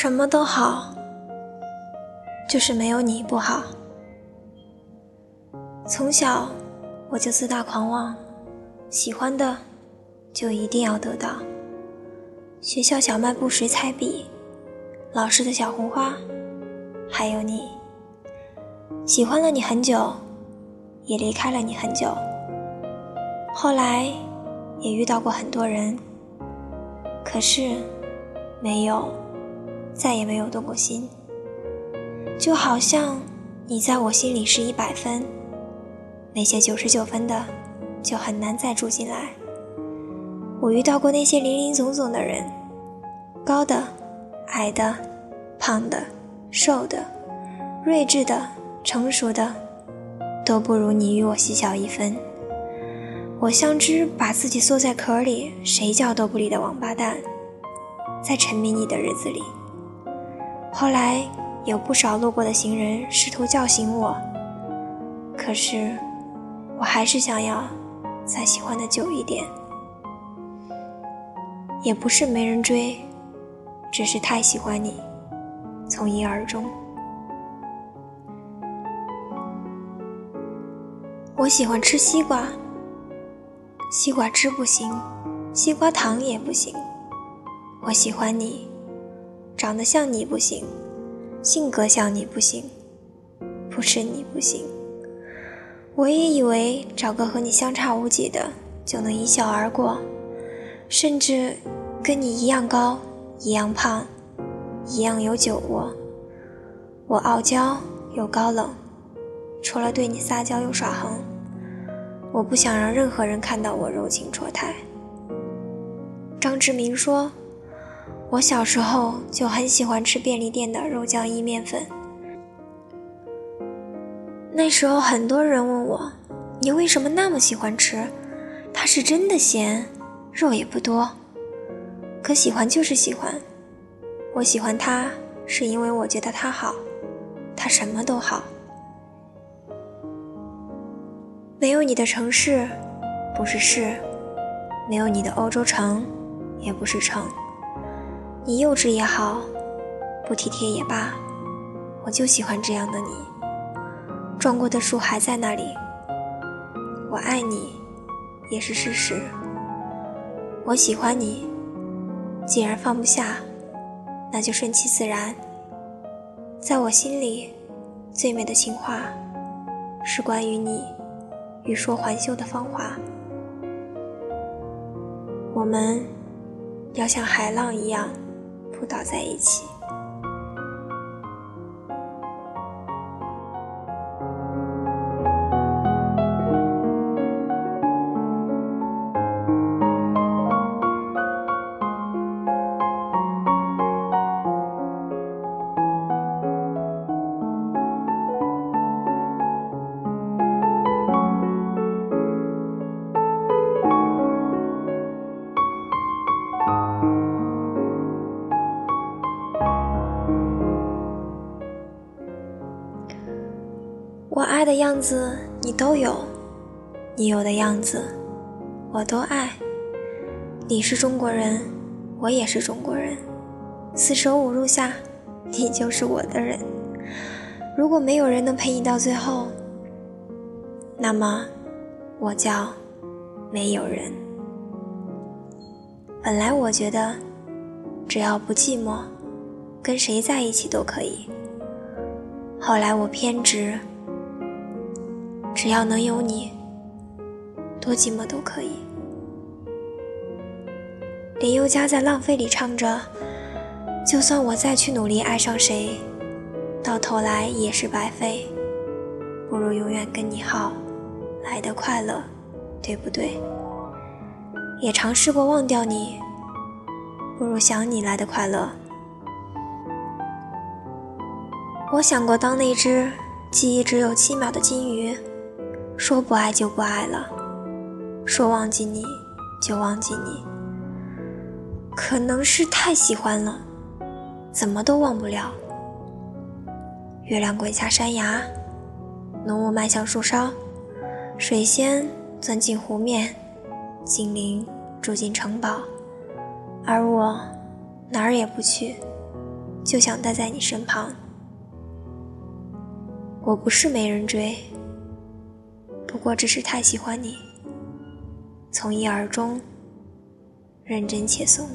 什么都好，就是没有你不好。从小我就自大狂妄，喜欢的就一定要得到。学校小卖部水彩笔，老师的小红花，还有你。喜欢了你很久，也离开了你很久。后来也遇到过很多人，可是没有，再也没有动过心。就好像你在我心里是一百分。那些九十九分的，就很难再住进来。我遇到过那些林林总总的人，高的、矮的、胖的、瘦的、睿智的、成熟的，都不如你与我细小一分。我像只把自己缩在壳里，谁叫都不理的王八蛋，在沉迷你的日子里。后来有不少路过的行人试图叫醒我，可是。我还是想要再喜欢的久一点，也不是没人追，只是太喜欢你，从一而终。我喜欢吃西瓜，西瓜汁不行，西瓜糖也不行。我喜欢你，长得像你不行，性格像你不行，不是你不行。我也以为找个和你相差无几的就能一笑而过，甚至跟你一样高、一样胖、一样有酒窝。我傲娇又高冷，除了对你撒娇又耍横，我不想让任何人看到我柔情戳胎。张志明说，我小时候就很喜欢吃便利店的肉酱意面粉。那时候很多人问我：“你为什么那么喜欢吃？它是真的咸，肉也不多。可喜欢就是喜欢。我喜欢它，是因为我觉得它好，它什么都好。没有你的城市，不是市；没有你的欧洲城，也不是城。你幼稚也好，不体贴也罢，我就喜欢这样的你。”撞过的树还在那里，我爱你，也是事实。我喜欢你，既然放不下，那就顺其自然。在我心里，最美的情话，是关于你欲说还休的芳华。我们要像海浪一样扑倒在一起。的样子你都有，你有的样子我都爱。你是中国人，我也是中国人，四舍五入下，你就是我的人。如果没有人能陪你到最后，那么我叫没有人。本来我觉得，只要不寂寞，跟谁在一起都可以。后来我偏执。只要能有你，多寂寞都可以。林宥嘉在《浪费》里唱着：“就算我再去努力爱上谁，到头来也是白费，不如永远跟你好，来的快乐，对不对？也尝试过忘掉你，不如想你来的快乐。我想过当那只记忆只有七秒的金鱼。”说不爱就不爱了，说忘记你就忘记你。可能是太喜欢了，怎么都忘不了。月亮滚下山崖，浓雾漫向树梢，水仙钻进湖面，精灵住进城堡，而我哪儿也不去，就想待在你身旁。我不是没人追，不过只是太喜欢你，从一而终，认真且怂。